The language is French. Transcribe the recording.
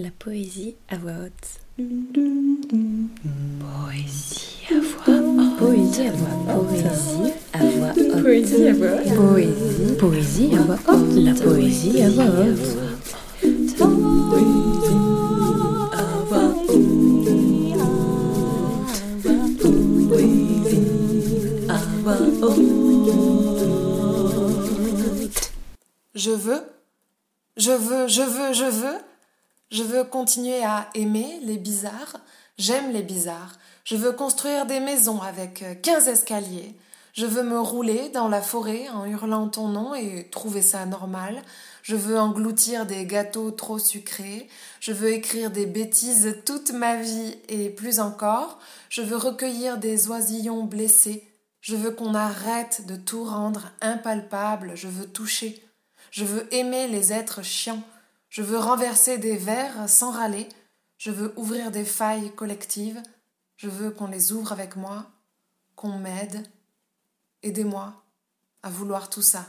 La poésie à voix haute. Poésie à voix haute. Poésie à voix haute. Poésie à voix haute. Poésie. Poésie à voix haute. La poésie à voix haute. Je veux, je veux, je veux, je veux, je veux continuer à aimer les bizarres, j'aime les bizarres, je veux construire des maisons avec 15 escaliers, je veux me rouler dans la forêt en hurlant ton nom et trouver ça normal, je veux engloutir des gâteaux trop sucrés, je veux écrire des bêtises toute ma vie et plus encore, je veux recueillir des oisillons blessés, je veux qu'on arrête de tout rendre impalpable, je veux toucher, je veux aimer les êtres chiants. Je veux renverser des verres sans râler. Je veux ouvrir des failles collectives. Je veux qu'on les ouvre avec moi, qu'on m'aide. Aidez-moi à vouloir tout ça.